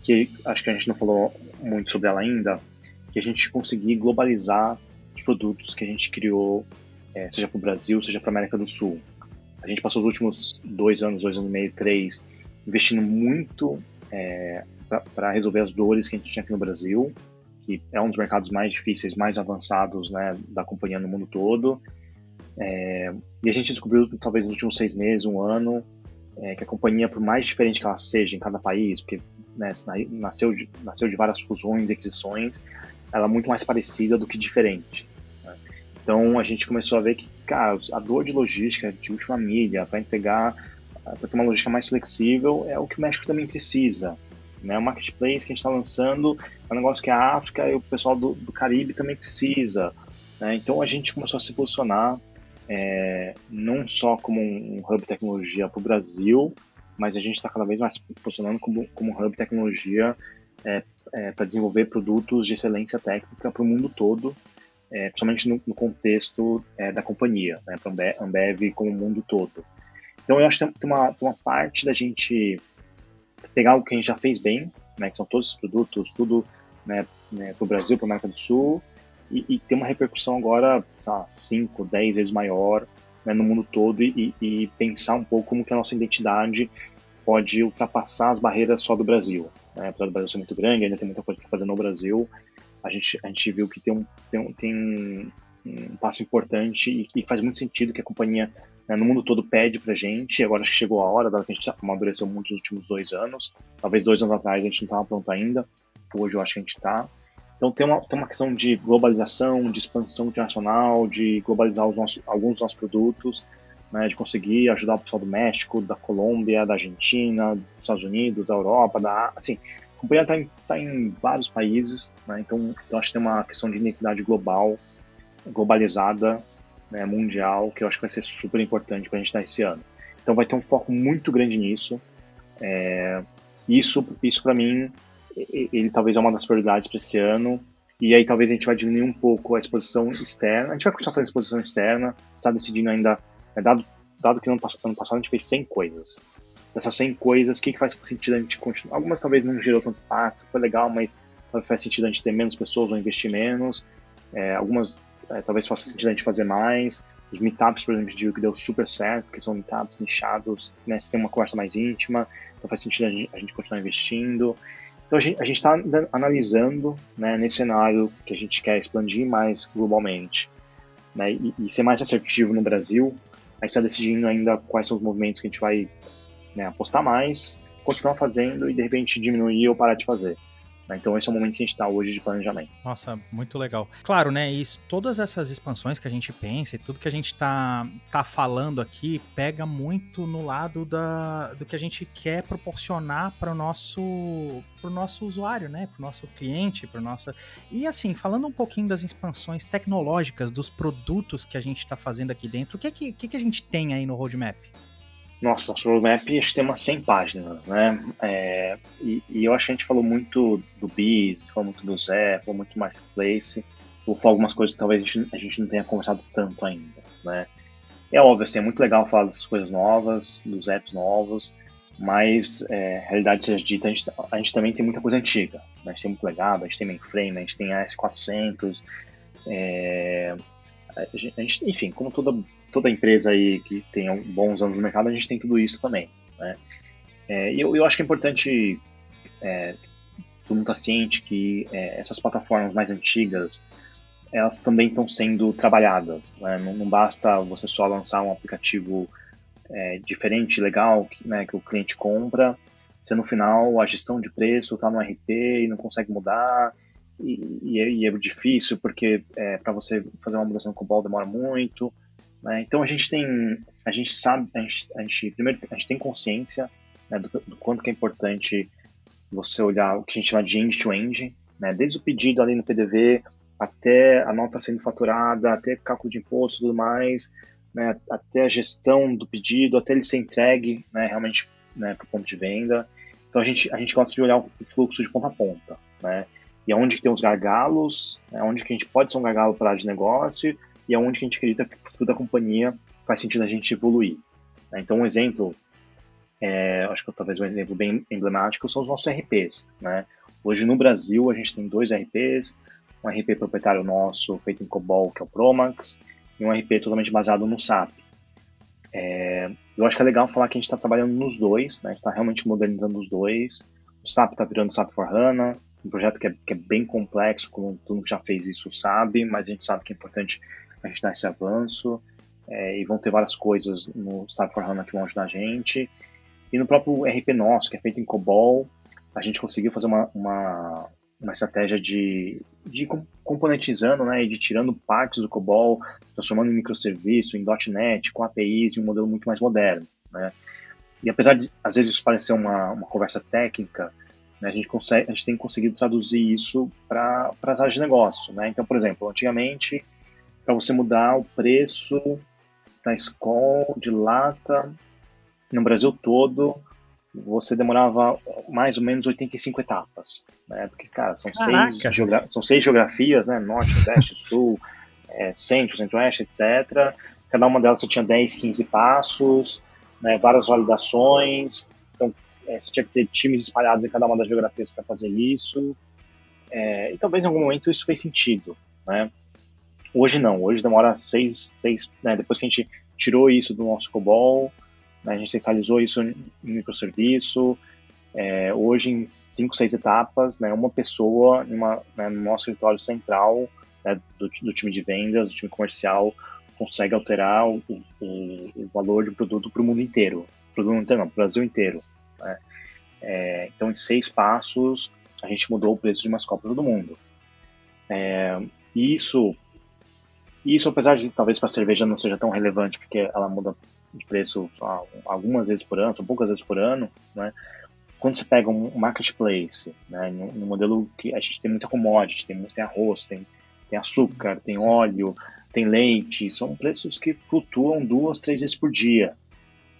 que acho que a gente não falou muito sobre ela ainda, que a gente conseguir globalizar os produtos que a gente criou, é, seja para o Brasil, seja para a América do Sul. A gente passou os últimos dois anos, dois anos e meio, três, investindo muito é, para resolver as dores que a gente tinha aqui no Brasil, que é um dos mercados mais difíceis, mais avançados né, da companhia no mundo todo. É, e a gente descobriu, talvez nos últimos seis meses, um ano, é, que a companhia, por mais diferente que ela seja em cada país, porque né, nasceu, de, nasceu de várias fusões aquisições, ela é muito mais parecida do que diferente. Né? Então a gente começou a ver que, cara, a dor de logística de última milha para entregar, para ter uma logística mais flexível, é o que o México também precisa. Né? O marketplace que a gente está lançando é um negócio que a África e o pessoal do, do Caribe também precisa. Né? Então a gente começou a se posicionar é, não só como um hub de tecnologia para o Brasil, mas a gente está cada vez mais posicionando como, como hub tecnologia é, é, para desenvolver produtos de excelência técnica para o mundo todo, é, principalmente no, no contexto é, da companhia, né, para a Ambev como o mundo todo. Então eu acho que tem uma, uma parte da gente pegar o que a gente já fez bem, né, que são todos os produtos, tudo né, né, para o Brasil, para a América do Sul, e, e ter uma repercussão agora, 5, 10 vezes maior né, no mundo todo e, e, pensar um pouco como que a nossa identidade pode ultrapassar as barreiras só do Brasil. Né? Apesar do Brasil ser muito grande, ainda tem muita coisa para fazer no Brasil, a gente, a gente viu que tem um, tem um, tem um, passo importante e faz muito sentido que a companhia né, no mundo todo pede para a gente, agora chegou a hora, dado que a gente amadureceu muito nos últimos dois anos, talvez dois anos atrás a gente não estava pronto ainda, hoje eu acho que a gente está, então tem uma, tem uma questão de globalização, de expansão internacional, de globalizar os nossos, alguns dos nossos produtos, né, de conseguir ajudar o pessoal do México, da Colômbia, da Argentina, dos Estados Unidos, da Europa, da assim, a companhia está em, tá em vários países, né, então, então acho que tem uma questão de identidade global, globalizada, né, mundial, que eu acho que vai ser super importante para a gente dar esse ano. Então vai ter um foco muito grande nisso. É, isso, isso para mim ele talvez é uma das prioridades para esse ano. E aí talvez a gente vai diminuir um pouco a exposição externa. A gente vai continuar fazendo exposição externa, está decidindo ainda, é, dado, dado que no ano, ano passado a gente fez 100 coisas. Dessas 100 coisas, o que, que faz sentido a gente continuar? Algumas talvez não gerou tanto impacto, foi legal, mas faz sentido a gente ter menos pessoas ou investir menos. É, algumas é, talvez faça sentido a gente fazer mais. Os meetups, por exemplo, viu que deu super certo, porque são meetups inchados, né? Você tem uma conversa mais íntima, então faz sentido a gente, a gente continuar investindo. Então a gente está analisando né, nesse cenário que a gente quer expandir mais globalmente né, e, e, ser mais assertivo no Brasil. A gente está decidindo ainda quais são os movimentos que a gente vai né, apostar mais, continuar fazendo e de repente diminuir ou parar de fazer. Né? Então esse é o momento que a gente está hoje de planejamento. Nossa, muito legal. Claro, né? E todas essas expansões que a gente pensa e tudo que a gente está tá falando aqui pega muito no lado da, do que a gente quer proporcionar para o nosso, pro nosso usuário, né? Para o nosso cliente, para nossa. E assim, falando um pouquinho das expansões tecnológicas, dos produtos que a gente está fazendo aqui dentro, o que, é que, que, que a gente tem aí no roadmap? Nossa, nosso roadmap acho que tem umas 100 páginas, né? É, e, e, eu acho que a gente falou muito do Biz, falou muito do Zé, falou muito do Marketplace, ou falou algumas coisas que talvez a gente, a gente não tenha conversado tanto ainda, né? É óbvio, assim, é muito legal falar dessas coisas novas, dos apps novos, mas, é, realidade seja dita, a gente, a gente também tem muita coisa antiga. Né? A gente tem muito legado, a gente tem mainframe, a gente tem a S400, é, a gente, enfim, como toda, toda empresa aí que tem bons anos no mercado, a gente tem tudo isso também. Né? É, eu, eu acho que é importante é, todo mundo estar tá ciente que é, essas plataformas mais antigas elas também estão sendo trabalhadas. Né? Não, não, basta você só lançar um aplicativo é, diferente, legal, que, né, que o cliente compra, se no final a gestão de preço está no RP e não consegue mudar, e, é, e é, difícil porque é, para você fazer uma mudança no COBOL demora muito. Né? Então a gente tem, a gente sabe, a gente, a gente primeiro a gente tem consciência né, do, do, quanto que é importante você olhar o que a gente chama de end-to-end, né? desde o pedido ali no PDV até a nota sendo faturada, até cálculo de imposto e tudo mais, né? até a gestão do pedido, até ele ser entregue né, realmente né, para o ponto de venda. Então a gente, a gente gosta de olhar o fluxo de ponta a ponta. Né? E aonde que tem os gargalos, né, onde que a gente pode ser um gargalo para a área de negócio e aonde que a gente acredita que o futuro da companhia faz sentido a gente evoluir. Né? Então, um exemplo, é, acho que talvez um exemplo bem emblemático são os nossos RPs. Né? Hoje no Brasil a gente tem dois RPs, um RP proprietário nosso feito em COBOL, que é o Promax, e um RP totalmente baseado no SAP. É, eu acho que é legal falar que a gente está trabalhando nos dois, né? a gente está realmente modernizando os dois. O SAP está virando SAP for HANA, um projeto que é, que é bem complexo, como todo mundo que já fez isso sabe, mas a gente sabe que é importante a gente dar esse avanço. É, e vão ter várias coisas no SAP for HANA que vão ajudar a gente. E no próprio RP nosso, que é feito em COBOL, a gente conseguiu fazer uma, uma, uma estratégia de, de componentizando, né, e de tirando partes do COBOL, transformando em microserviço, em .NET, com APIs, em um modelo muito mais moderno, né. E apesar de, às vezes, isso parecer uma, uma conversa técnica, né? A, gente consegue, a gente tem conseguido traduzir isso para as áreas de negócio. Né? Então, por exemplo, antigamente, para você mudar o preço da escola de lata no Brasil todo, você demorava mais ou menos 85 etapas. Né? Porque, cara, são seis, são seis geografias, né? Norte, Nordeste, Sul, é, Centro, Centro-Oeste, etc. Cada uma delas você tinha 10, 15 passos, né? várias validações. Então, é, você tinha que ter times espalhados em cada uma das geografias para fazer isso. É, e talvez em algum momento isso fez sentido, né? Hoje não, hoje demora seis, seis né, depois que a gente tirou isso do nosso COBOL, né, a gente centralizou isso em microserviço, é, hoje em cinco, seis etapas, né, uma pessoa né, no nosso escritório central né, do, do, time de vendas, do time comercial, consegue alterar o, o, o valor de um produto para o mundo inteiro. Produto inteiro não, para Brasil inteiro. É, então, em seis passos, a gente mudou o preço de umas copas do mundo. É, isso, isso, apesar de talvez para a cerveja não seja tão relevante, porque ela muda de preço algumas vezes por ano, são poucas vezes por ano, né? Quando você pega um marketplace, né, no, modelo que a gente tem muita commodity, tem, tem arroz, tem, tem açúcar, tem óleo, tem leite, são preços que flutuam duas, três vezes por dia.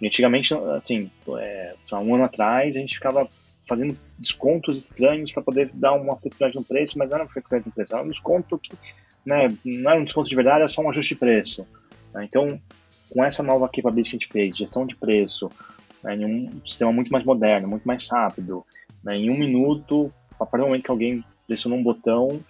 Antigamente, assim, é, um ano atrás, a gente ficava fazendo descontos estranhos para poder dar uma flexibilidade no preço, mas não era uma flexibilidade no preço, era um desconto que né, não era um desconto de verdade, era só um ajuste de preço. Né? Então, com essa nova capability que a gente fez, gestão de preço, né, em um sistema muito mais moderno, muito mais rápido, né, em um minuto, a partir do momento que alguém pressionou um botão,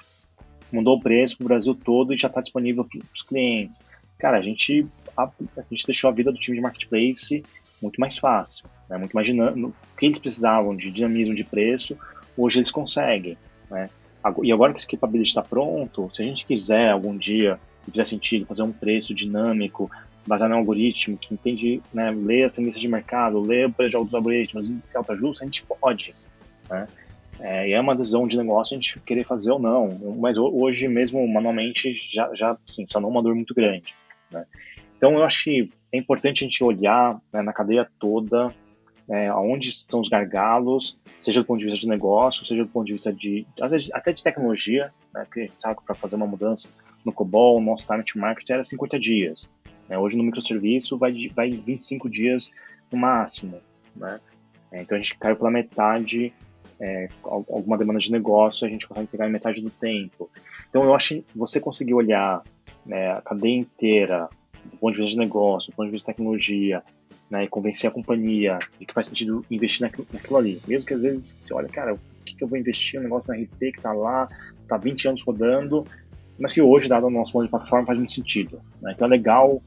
mudou o preço para o Brasil todo e já está disponível para os clientes. Cara, a gente a, a gente deixou a vida do time de marketplace muito mais fácil, né? muito mais dinâmico. O que eles precisavam de dinamismo de preço, hoje eles conseguem. Né? E agora que esse capability está pronto, se a gente quiser algum dia, e fizer sentido, fazer um preço dinâmico, baseado em um algoritmo que entende, né, lê as tendências de mercado, lê o preço de algoritmos e se autoajusta, a gente pode. Né? É, e é uma decisão de negócio a gente querer fazer ou não. Mas hoje mesmo, manualmente, já, já sim, sanou uma dor muito grande. Né? Então, eu acho que é importante a gente olhar né, na cadeia toda é, aonde estão os gargalos, seja do ponto de vista de negócio, seja do ponto de vista de, às vezes, até de tecnologia, né, porque a gente sabe que para fazer uma mudança no COBOL, o nosso time to market era 50 dias. Né, hoje no microserviço vai, vai 25 dias no máximo. Né? É, então a gente caiu pela metade é, alguma demanda de negócio, a gente consegue pegar em metade do tempo. Então eu acho que você conseguir olhar né, a cadeia inteira, do ponto de vista de negócio, do ponto de vista de tecnologia, né, e convencer a companhia de que faz sentido investir naquilo, ali. Mesmo que às vezes você olha, cara, o que, que eu vou investir um negócio na RT que está lá, está 20 anos rodando, mas que hoje, dado o nosso modo de plataforma, faz muito sentido. Né? Então é legal,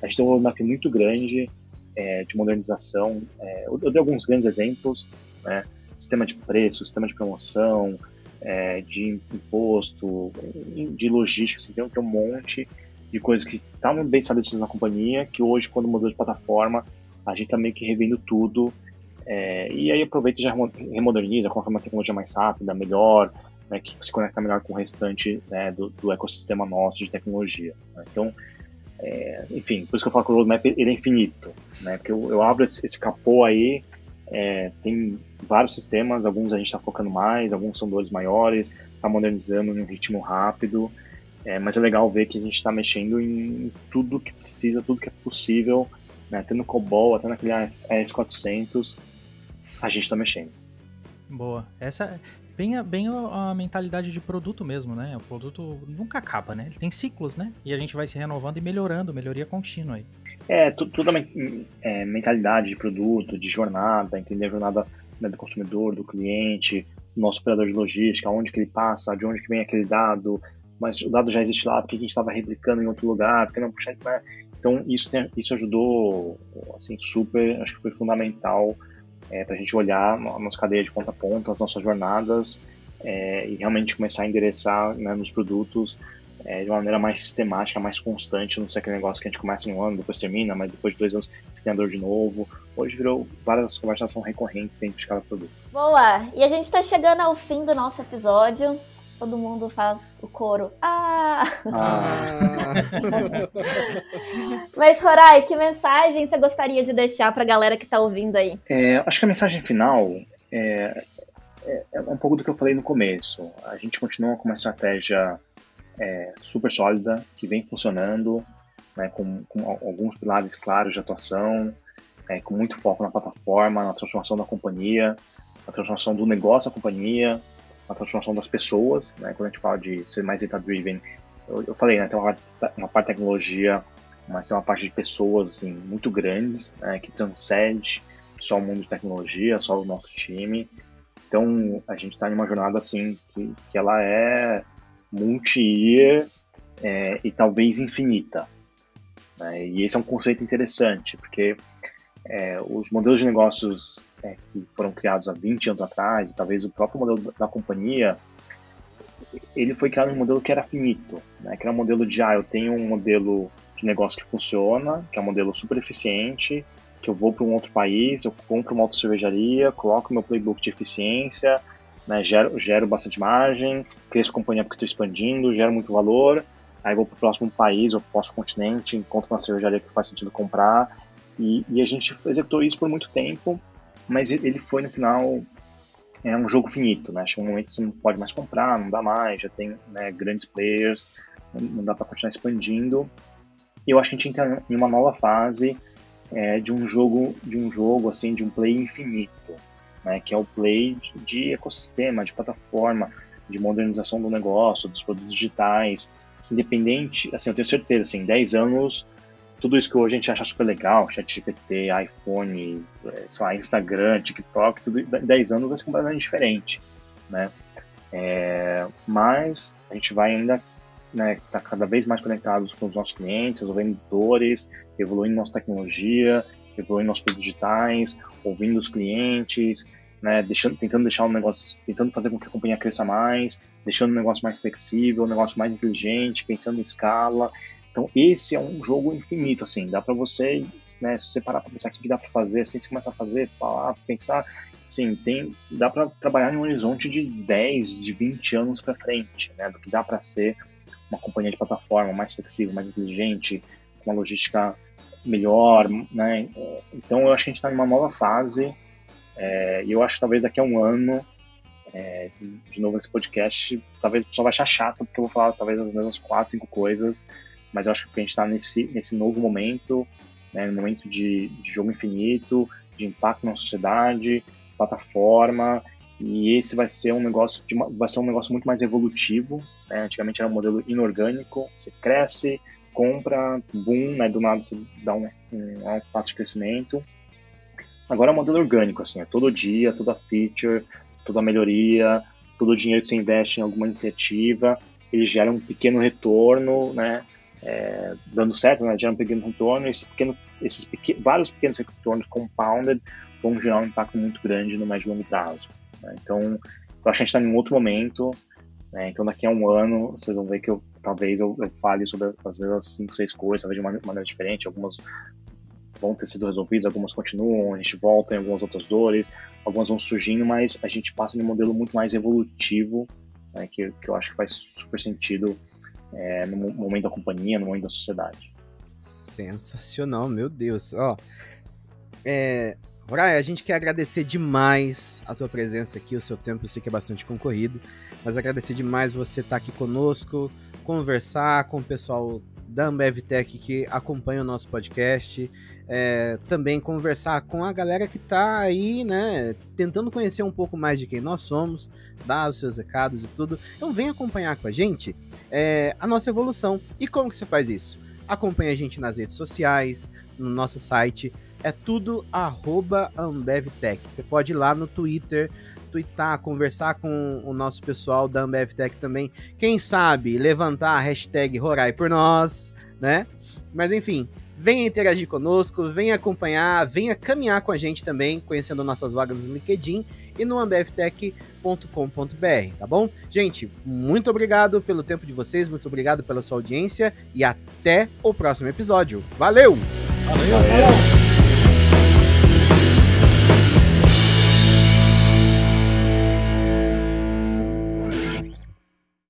a gente tem um roadmap muito grande é, de modernização. É, eu, eu dei alguns grandes exemplos, né? sistema de preço, sistema de promoção, é, de imposto, de logística, assim, tem, tem um monte de coisas que estavam bem estabelecidas na companhia, que hoje, quando mudou de plataforma, a gente está meio que revendo tudo. É, e aí aproveita e já remoderniza, coloca uma tecnologia mais rápida, melhor, né, que se conecta melhor com o restante né, do, do, ecossistema nosso de tecnologia. Né? Então, é, enfim, por isso que eu falo que o roadmap ele é infinito, né? Porque eu, eu abro esse, esse capô aí é, tem vários sistemas, alguns a gente está focando mais, alguns são dores maiores, está modernizando em um ritmo rápido, é, mas é legal ver que a gente está mexendo em tudo que precisa, tudo que é possível, né, até no COBOL, até naquele AS400, a gente está mexendo. Boa. Essa é bem, a, bem a, mentalidade de produto mesmo, né? O produto nunca acaba, né? Ele tem ciclos, né? E a gente vai se renovando e melhorando, melhoria contínua aí. É, tudo, é, mentalidade de produto, de jornada, entender a jornada né, do consumidor, do cliente, do nosso operador de logística, onde que ele passa, de onde que vem aquele dado, mas o dado já existe lá, porque a gente estava replicando em outro lugar, porque não puxa, né? Então isso, isso ajudou, assim, super, acho que foi fundamental é, para a gente olhar a nossa cadeia de ponta a ponta, as nossas jornadas é, e realmente começar a endereçar né, nos produtos é, de uma maneira mais sistemática, mais constante, não sei aquele negócio que a gente começa em um ano, depois termina, mas depois de dois anos você tem a dor de novo. Hoje virou, várias conversas são recorrentes dentro de cada produto. Boa! E a gente está chegando ao fim do nosso episódio. Todo mundo faz o coro. Ah! ah. mas, Rorai, que mensagem você gostaria de deixar para a galera que está ouvindo aí? É, acho que a mensagem final é, é, é um pouco do que eu falei no começo. A gente continua com uma estratégia é, super sólida, que vem funcionando, né, com, com, alguns pilares claros de atuação, é, com muito foco na plataforma, na transformação da companhia, na transformação do negócio da companhia, na transformação das pessoas, né, quando a gente fala de ser mais data-driven, eu, eu, falei, né, tem uma, uma parte de tecnologia, mas tem uma parte de pessoas assim, muito grandes, né, que transcende só o mundo de tecnologia, só o nosso time. Então, a gente está em uma jornada assim que, que ela é multi-year é, e talvez infinita. Né? E esse é um conceito interessante, porque é, os modelos de negócios é, que foram criados há 20 anos atrás, e talvez o próprio modelo da companhia, ele foi criado um modelo que era finito, né? que era um modelo de, ah, eu tenho um modelo de negócio que funciona, que é um modelo super eficiente, que eu vou para um outro país, eu compro uma outra cervejaria, coloco meu playbook de eficiência, né, gero, gero bastante margem, cresço companhia porque estou expandindo, gero muito valor, aí vou para o próximo país ou próximo continente, encontro uma cervejaria que faz sentido comprar, e, e, a gente executou isso por muito tempo, mas ele foi no final é um jogo finito, né? Chega um momento que você não pode mais comprar, não dá mais, já tem né, grandes players, não dá para continuar expandindo. Eu acho que a gente entra em uma nova fase é, de um jogo, de um jogo assim, de um play infinito né, que é o play de ecossistema, de plataforma, de modernização do negócio, dos produtos digitais, independente, assim, eu tenho certeza, assim, em 10 anos, tudo isso que hoje a gente acha super legal, ChatGPT, iPhone, eh, sei lá, Instagram, TikTok, tudo, em 10 anos vai ser completamente diferente, né? É, mas a gente vai ainda né, tá cada vez mais conectados com os nossos clientes, resolvendo dores, evoluindo nossa tecnologia, evoluindo nossos produtos digitais, ouvindo os clientes, né, deixando, tentando deixar o negócio, tentando fazer com que a companhia cresça mais, deixando o negócio mais flexível, o negócio mais inteligente, pensando em escala. Então esse é um jogo infinito, assim, dá para você né, se você parar para pensar o que dá para fazer, assim, você começa a fazer, falar, pensar, sim, tem, dá para trabalhar em um horizonte de 10, de 20 anos para frente, né, do que dá para ser uma companhia de plataforma mais flexível, mais inteligente, com uma logística melhor, né? Então eu acho que a gente está em uma nova fase é, eu acho que talvez daqui a um ano, é, de novo nesse podcast, talvez só vai achar chato porque eu vou falar talvez as mesmas quatro, cinco coisas, mas eu acho que a gente está nesse, nesse novo momento, né, momento de, de jogo infinito, de impacto na sociedade, plataforma, e esse vai ser um negócio de vai ser um negócio muito mais evolutivo. Né? Antigamente era um modelo inorgânico, você cresce, compra, boom, né? do nada você dá um, um passo de crescimento. Agora é um modelo orgânico, assim, é todo dia, toda feature, toda melhoria, todo o dinheiro que você investe em alguma iniciativa, ele gera um pequeno retorno, né? É, dando certo, né? Gera um pequeno retorno, esse pequeno, esses pequ vários pequenos retornos compounded vão gerar um impacto muito grande no e longo prazo. Né? Então, eu acho que a gente está em um outro momento, né? então daqui a um ano vocês vão ver que eu talvez eu, eu fale sobre as mesmas cinco, seis coisas, talvez de uma maneira diferente, algumas vão ter sido resolvidas, algumas continuam, a gente volta em algumas outras dores, algumas vão surgindo, mas a gente passa em um modelo muito mais evolutivo, né, que, que eu acho que faz super sentido é, no momento da companhia, no momento da sociedade. Sensacional, meu Deus. Ó, é, a gente quer agradecer demais a tua presença aqui, o seu tempo, eu sei que é bastante concorrido, mas agradecer demais você estar aqui conosco, conversar com o pessoal da Ambev Tech que acompanha o nosso podcast, é, também conversar com a galera que está aí, né, tentando conhecer um pouco mais de quem nós somos, dar os seus recados e tudo. Então vem acompanhar com a gente é, a nossa evolução. E como que você faz isso? Acompanhe a gente nas redes sociais, no nosso site é tudo arroba AmbevTech. Você pode ir lá no Twitter, twittar, conversar com o nosso pessoal da AmbevTech também. Quem sabe levantar a hashtag Rorai por nós, né? Mas enfim, venha interagir conosco, venha acompanhar, venha caminhar com a gente também, conhecendo nossas vagas no LinkedIn e no ambevtech.com.br, tá bom? Gente, muito obrigado pelo tempo de vocês, muito obrigado pela sua audiência e até o próximo episódio. Valeu! Valeu! Valeu.